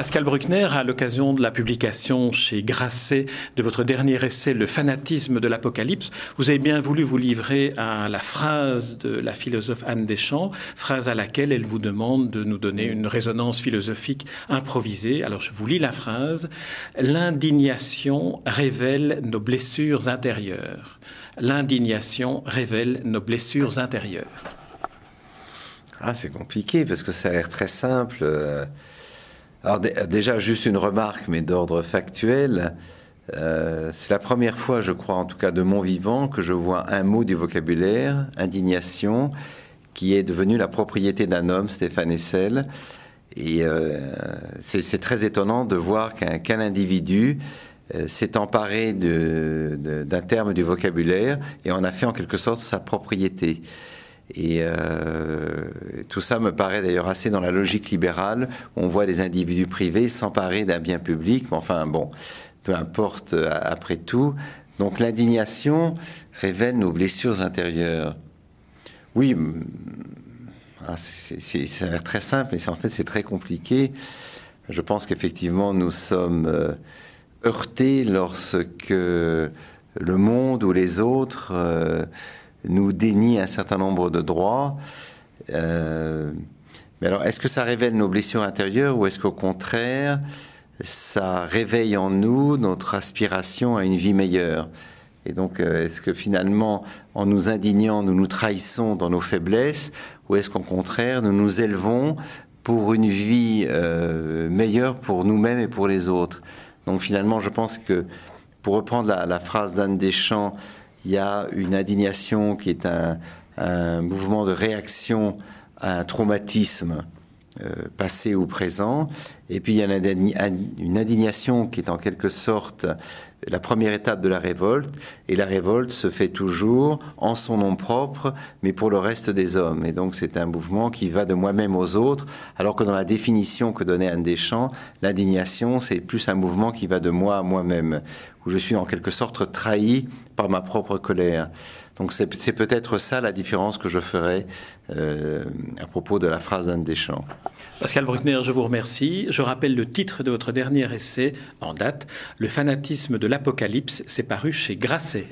Pascal Bruckner, à l'occasion de la publication chez Grasset de votre dernier essai, Le fanatisme de l'Apocalypse, vous avez bien voulu vous livrer à la phrase de la philosophe Anne Deschamps, phrase à laquelle elle vous demande de nous donner une résonance philosophique improvisée. Alors je vous lis la phrase. L'indignation révèle nos blessures intérieures. L'indignation révèle nos blessures intérieures. Ah, c'est compliqué parce que ça a l'air très simple. Alors déjà, juste une remarque, mais d'ordre factuel. Euh, c'est la première fois, je crois, en tout cas de mon vivant, que je vois un mot du vocabulaire, indignation, qui est devenu la propriété d'un homme, Stéphane Essel. Et euh, c'est très étonnant de voir qu'un individu euh, s'est emparé d'un terme du vocabulaire et en a fait en quelque sorte sa propriété. Et tout ça me paraît d'ailleurs assez dans la logique libérale. On voit des individus privés s'emparer d'un bien public. Mais enfin, bon, peu importe euh, après tout. Donc l'indignation révèle nos blessures intérieures. Oui, ah, l'air très simple, mais en fait c'est très compliqué. Je pense qu'effectivement nous sommes euh, heurtés lorsque le monde ou les autres nous dénie un certain nombre de droits. Euh, mais alors, est-ce que ça révèle nos blessures intérieures ou est-ce qu'au contraire, ça réveille en nous notre aspiration à une vie meilleure? Et donc, euh, est-ce que finalement, en nous indignant, nous nous trahissons dans nos faiblesses ou est-ce qu'au contraire, nous nous élevons pour une vie euh, meilleure pour nous-mêmes et pour les autres? Donc finalement, je pense que, pour reprendre la, phrase d'Anne Deschamps, il y a une indignation qui est un, mouvement de réaction à un traumatisme euh, passé ou présent. Et puis il y a une indignation qui est en quelque sorte la première étape de la révolte. Et la révolte se fait toujours en son nom propre, mais pour le reste des hommes. Et donc c'est un mouvement qui va de moi-même aux autres, alors que dans la définition que donnait Anne Deschamps, l'indignation, c'est plus un mouvement qui va de moi à moi-même, où je suis en quelque sorte trahi par ma propre colère. Donc c'est peut-être ça la différence que je ferai euh, à propos de la phrase d'Anne Deschamps. Pascal Bruckner, je vous remercie. Je rappelle le titre de votre dernier essai en date, Le fanatisme de l'Apocalypse, c'est paru chez Grasset.